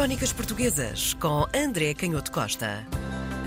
Crónicas Portuguesas com André Canhoto Costa.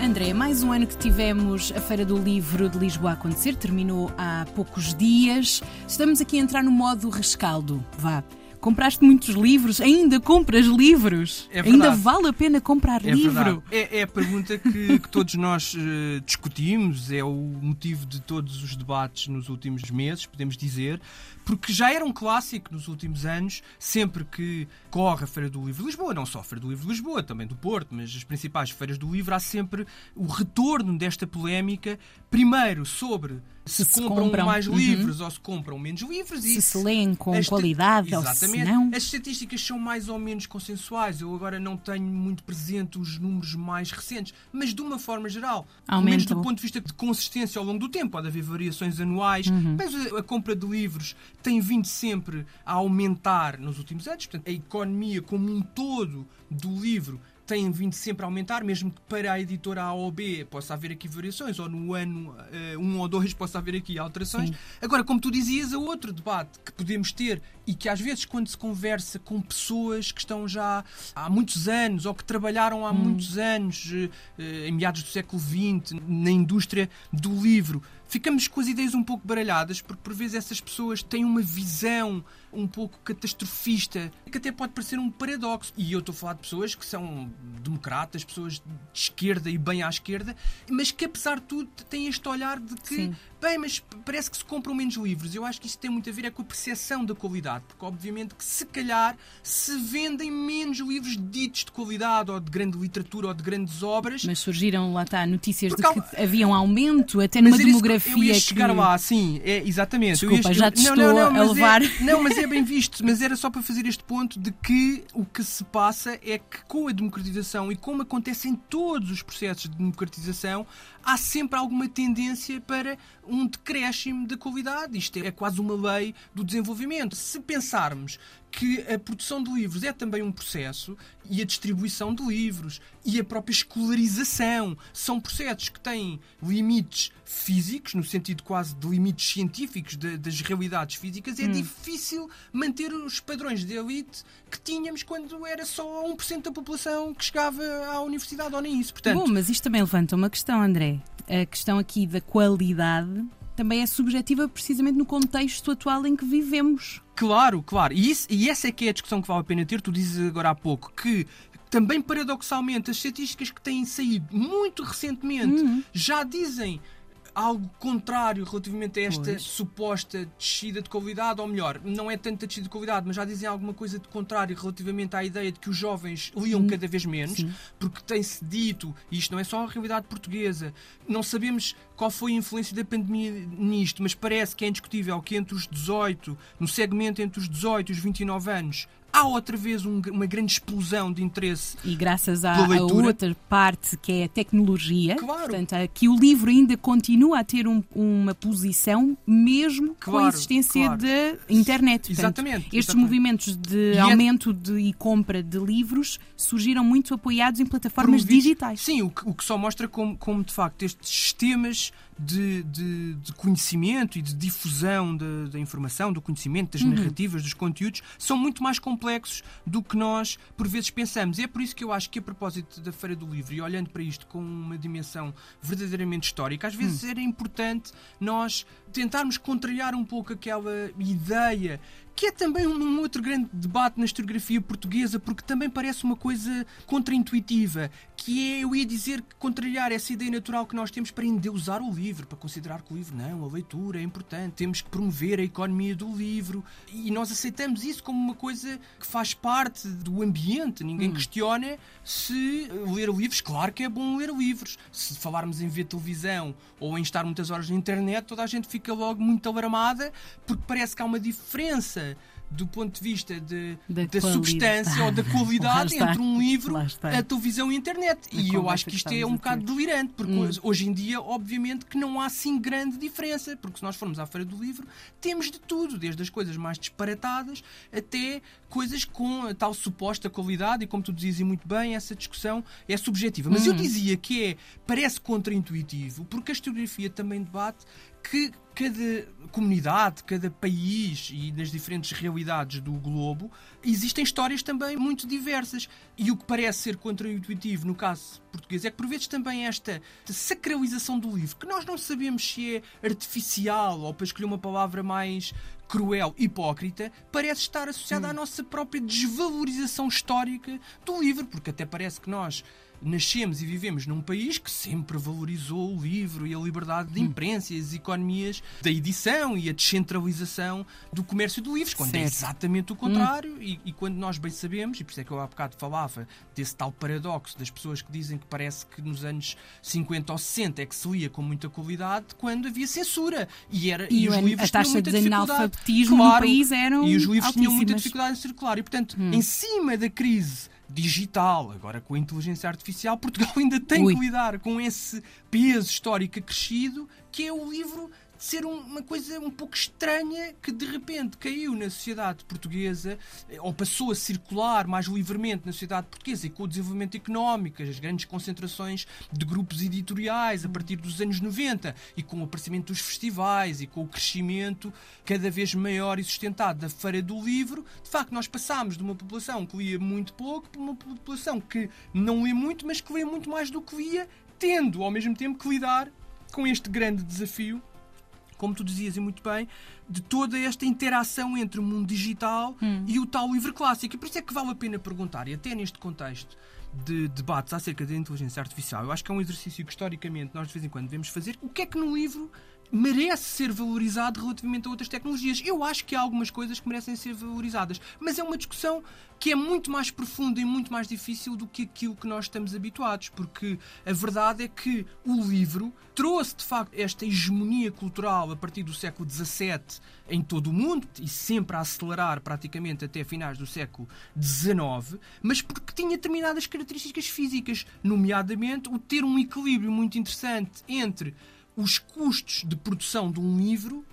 André, mais um ano que tivemos a Feira do Livro de Lisboa a acontecer, terminou há poucos dias. Estamos aqui a entrar no modo rescaldo. Vá. Compraste muitos livros? Ainda compras livros? É Ainda vale a pena comprar É livro? É, é a pergunta que, que todos nós eh, discutimos, é o motivo de todos os debates nos últimos meses, podemos dizer, porque já era um clássico nos últimos anos, sempre que corre a Feira do Livro de Lisboa, não só a Feira do Livro de Lisboa, também do Porto, mas as principais feiras do livro, há sempre o retorno desta polémica, primeiro sobre se, Se compram, compram. mais Uhum. livros ou se compram menos livros. Se e se leem com qualidade ou se Exatamente. não. As estatísticas são mais ou menos consensuais. Eu agora não tenho muito presente os números mais recentes, mas de uma forma geral, pelo menos do ponto de vista de consistência ao longo do tempo, pode haver variações anuais, Uhum. mas a compra de livros tem vindo sempre a aumentar nos últimos anos. Portanto, a economia como um todo do livro tem vindo sempre a aumentar, mesmo que para a editora A ou B possa haver aqui variações, ou no ano eh, um ou dois possa haver aqui alterações. Sim. Agora, como tu dizias, há outro debate que podemos ter e que às vezes quando se conversa com pessoas que estão já há muitos anos ou que trabalharam há muitos anos, eh, em meados do século XX, na indústria do livro, ficamos com as ideias um pouco baralhadas, porque por vezes essas pessoas têm uma visão um pouco catastrofista, que até pode parecer um paradoxo. E eu estou a falar de pessoas que são democratas, pessoas de esquerda e bem à esquerda, mas que apesar de tudo têm este olhar de que Sim. Bem, mas parece que se compram menos livros. Eu acho que isso tem muito a ver é com a percepção da qualidade, porque obviamente que se calhar se vendem menos livros ditos de qualidade ou de grande literatura ou de grandes obras. Mas surgiram, lá está, notícias Porque de que havia um aumento, até numa isso que demografia eu ia que... chegar lá, sim, é, exatamente. Desculpa, ia- já te estou a mas levar. É, não, mas é bem visto. Mas era só para fazer este ponto de que o que se passa é que com a democratização e como acontece em todos os processos de democratização, há sempre alguma tendência para um decréscimo da qualidade. Isto é quase uma lei do desenvolvimento. Se pensarmos que a produção de livros é também um processo e a distribuição de livros e a própria escolarização são processos que têm limites físicos, no sentido quase de limites científicos de- das realidades físicas, é difícil manter os padrões de elite que tínhamos quando era só 1% da população que chegava à universidade ou nem isso. Portanto, Bom, mas isto também levanta uma questão, André. A questão aqui da qualidade também é subjetiva precisamente no contexto atual em que vivemos. Claro, claro. E, isso- e essa é que é a discussão que vale a pena ter. Tu dizes agora há pouco que também paradoxalmente as estatísticas que têm saído muito recentemente Uhum. já dizem algo contrário relativamente a esta Pois. suposta descida de qualidade, ou melhor, não é tanto a descida de qualidade, mas já dizem alguma coisa de contrário relativamente à ideia de que os jovens liam cada vez menos, Sim. porque tem-se dito, e isto não é só a realidade portuguesa, não sabemos qual foi a influência da pandemia nisto, mas parece que é indiscutível que entre os 18, no segmento entre os 18 e os 29 anos, há outra vez um- uma grande explosão de interesse E graças à, outra parte que é a tecnologia, Claro. portanto, que o livro ainda continua a ter um- uma posição mesmo com a Claro, existência claro. da internet. Portanto, Exatamente, Estes exatamente. movimentos de E aumento de, e compra de livros surgiram muito apoiados em plataformas digitais. Sim, o que, o que só mostra como, como, de facto estes sistemas de, de- de conhecimento e de difusão da, da informação, do conhecimento, das Uhum. narrativas, dos conteúdos, são muito mais complexos do que nós por vezes pensamos. E é por isso que eu acho que a propósito da Feira do Livro e olhando para isto com uma dimensão verdadeiramente histórica, às Hum. vezes era importante nós tentarmos contrariar um pouco aquela ideia que é também um, outro grande debate na historiografia portuguesa, porque também parece uma coisa contraintuitiva, que é, eu ia dizer, que contrariar essa ideia natural que nós temos para endeusar o livro, para considerar que o livro não, a leitura é importante, temos que promover a economia do livro, e nós aceitamos isso como uma coisa que faz parte do ambiente, ninguém questiona se ler livros, claro que é bom ler livros, se falarmos em ver televisão ou em estar muitas horas na internet, toda a gente fica logo muito alarmada, porque parece que há uma diferença 们 do ponto de vista de, Da da, substância ou da qualidade entre um livro, a televisão e a internet. A e eu acho que isto é um bocado delirante, porque Hum. hoje- em dia, obviamente, que não há assim grande diferença, porque se nós formos à Feira do Livro, temos de tudo, desde as coisas mais disparatadas até coisas com a tal suposta qualidade, e como tu dizias e muito bem, essa discussão é subjetiva. Mas eu Uhum. dizia que é, parece contraintuitivo, porque a historiografia também debate que cada comunidade, cada país e nas diferentes realidades do globo existem histórias também muito diversas. E o que parece ser contra-intuitivo no caso português é que por vezes também esta sacralização do livro, que nós não sabemos se é artificial ou para escolher uma palavra mais cruel, hipócrita, parece estar associada hum. à nossa própria desvalorização histórica do livro, porque até parece que nós nascemos e vivemos num país que sempre valorizou o livro e a liberdade de hum. imprensa e as economias da edição e a descentralização do comércio de livros, quando é certo. é exatamente o contrário hum. e, e, quando nós bem sabemos, e por isso é que eu há bocado falava desse tal paradoxo das pessoas que dizem que parece que nos anos 50 ou 60 é que se lia com muita qualidade quando havia censura e, era, e, e os livros a taxa tinham muita de. Claro, no país eram e os livros altíssimas. tinham muita dificuldade em circular e portanto, hum. em cima da crise digital, agora com a inteligência artificial, Portugal ainda tem Ui. que lidar com esse peso histórico acrescido que é o livro ser uma coisa um pouco estranha que de repente caiu na sociedade portuguesa eh, ou passou a circular mais livremente na sociedade portuguesa e com o desenvolvimento económico, as grandes concentrações de grupos editoriais a partir dos anos 90 e com o aparecimento dos festivais e com o crescimento cada vez maior e sustentado da Feira do Livro, de facto nós passámos de uma população que lia muito pouco para uma população que não lê muito, mas que lê muito mais do que lia, tendo ao mesmo tempo que lidar com este grande desafio como tu dizias e muito bem, de toda esta interação entre o mundo digital hum. e o tal livro clássico. E por isso é que vale a pena perguntar, e até neste contexto de debates acerca da inteligência artificial, eu acho que é um exercício que historicamente nós de vez em quando devemos fazer. O que é que no livro merece ser valorizado relativamente a outras tecnologias. Eu acho que há algumas coisas que merecem ser valorizadas, mas é uma discussão que é muito mais profunda e muito mais difícil do que aquilo que nós estamos habituados, porque a verdade é que o livro trouxe de facto esta hegemonia cultural a partir do século XVII em todo o mundo e sempre a acelerar praticamente até finais do século XIX, mas porque tinha determinadas características físicas, nomeadamente o ter um equilíbrio muito interessante entre os custos de produção de um livro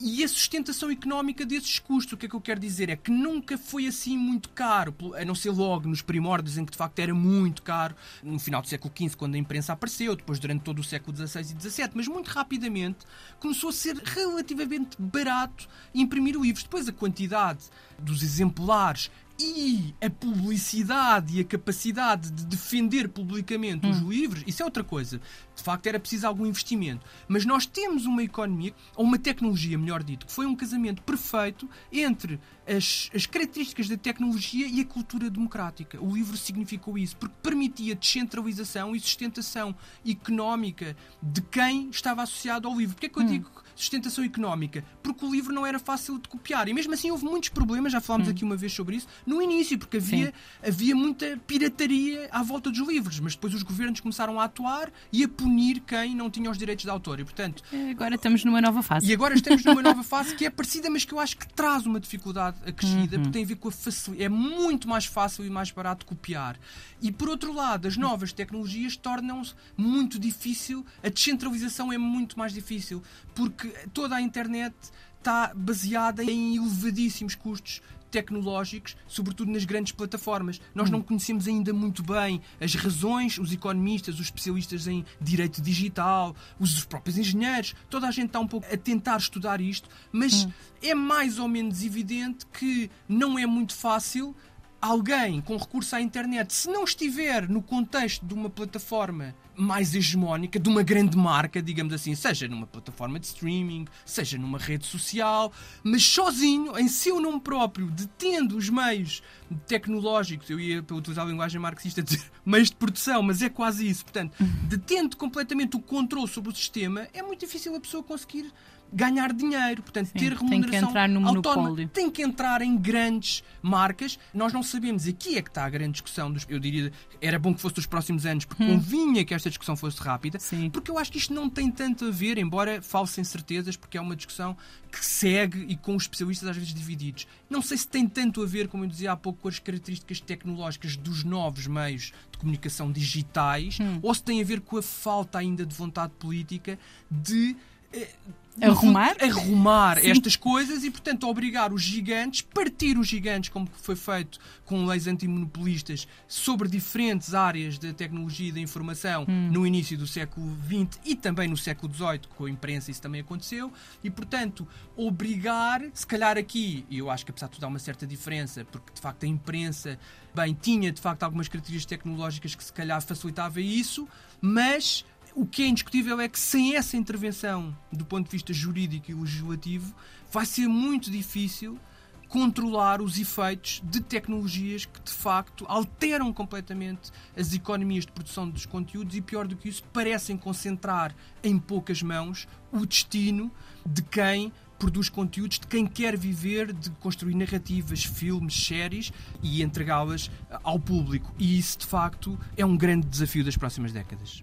e a sustentação económica desses custos. O que é que eu quero dizer? É que nunca foi assim muito caro, a não ser logo nos primórdios em que de facto era muito caro, no final do século XV, quando a imprensa apareceu, depois durante todo o século XVI e XVII, mas muito rapidamente começou a ser relativamente barato imprimir livros. Depois a quantidade dos exemplares e a publicidade e a capacidade de defender publicamente hum. os livros, isso é outra coisa. De facto, era preciso algum investimento. Mas nós temos uma economia, ou uma tecnologia, melhor dito, que foi um casamento perfeito entre as, as características da tecnologia e a cultura democrática. O livro significou isso, porque permitia descentralização e sustentação económica de quem estava associado ao livro. Porquê é que eu hum. digo sustentação económica? Porque o livro não era fácil de copiar. E mesmo assim houve muitos problemas, já falámos hum. aqui uma vez sobre isso, no início, porque havia, havia muita pirataria à volta dos livros, mas depois os governos começaram a atuar e a punir quem não tinha os direitos de autor. E, portanto, agora estamos numa nova fase. E agora estamos numa nova fase que é parecida, mas que eu acho que traz uma dificuldade acrescida, uhum. porque tem a ver com a facilidade. É muito mais fácil e mais barato copiar. E, por outro lado, as novas tecnologias tornam-se muito difícil, a descentralização é muito mais difícil, porque toda a internet está baseada em elevadíssimos custos tecnológicos, sobretudo nas grandes plataformas. Nós não conhecemos ainda muito bem as razões, os economistas, os especialistas em direito digital, os próprios engenheiros, toda a gente está um pouco a tentar estudar isto, mas hum. é mais ou menos evidente que não é muito fácil alguém com recurso à internet, se não estiver no contexto de uma plataforma mais hegemónica, de uma grande marca, digamos assim, seja numa plataforma de streaming, seja numa rede social, mas sozinho, em seu nome próprio, detendo os meios tecnológicos, eu ia utilizar a linguagem marxista dizer meios de produção, mas é quase isso, portanto, detendo completamente o controle sobre o sistema, é muito difícil a pessoa conseguir ganhar dinheiro, portanto, Sim, ter remuneração tem que entrar no autónoma. Monopólio. Tem que entrar em grandes marcas. Nós não sabemos, aqui é que está a grande discussão, dos, eu diria, era bom que fosse dos próximos anos, porque hum. convinha que esta discussão fosse rápida, Sim. porque eu acho que isto não tem tanto a ver, embora fale sem certezas, porque é uma discussão que segue e com os especialistas às vezes divididos. Não sei se tem tanto a ver, como eu dizia há pouco, com as características tecnológicas dos novos meios de comunicação digitais, hum. ou se tem a ver com a falta ainda de vontade política de Arrumar? arrumar estas coisas e, portanto, obrigar os gigantes, partir os gigantes, como foi feito com leis antimonopolistas, sobre diferentes áreas da tecnologia e da informação Hum. no início do século XX e também no século XVIII, com a imprensa isso também aconteceu, e, portanto, obrigar, se calhar aqui, e eu acho que apesar de tudo há uma certa diferença, porque de facto a imprensa, bem, tinha de facto algumas características tecnológicas que se calhar facilitava isso, mas o que é indiscutível é que sem essa intervenção do ponto de vista jurídico e legislativo vai ser muito difícil controlar os efeitos de tecnologias que de facto alteram completamente as economias de produção dos conteúdos e pior do que isso parecem concentrar em poucas mãos o destino de quem produz conteúdos, de quem quer viver de construir narrativas, filmes, séries e entregá-las ao público. E isso de facto é um grande desafio das próximas décadas.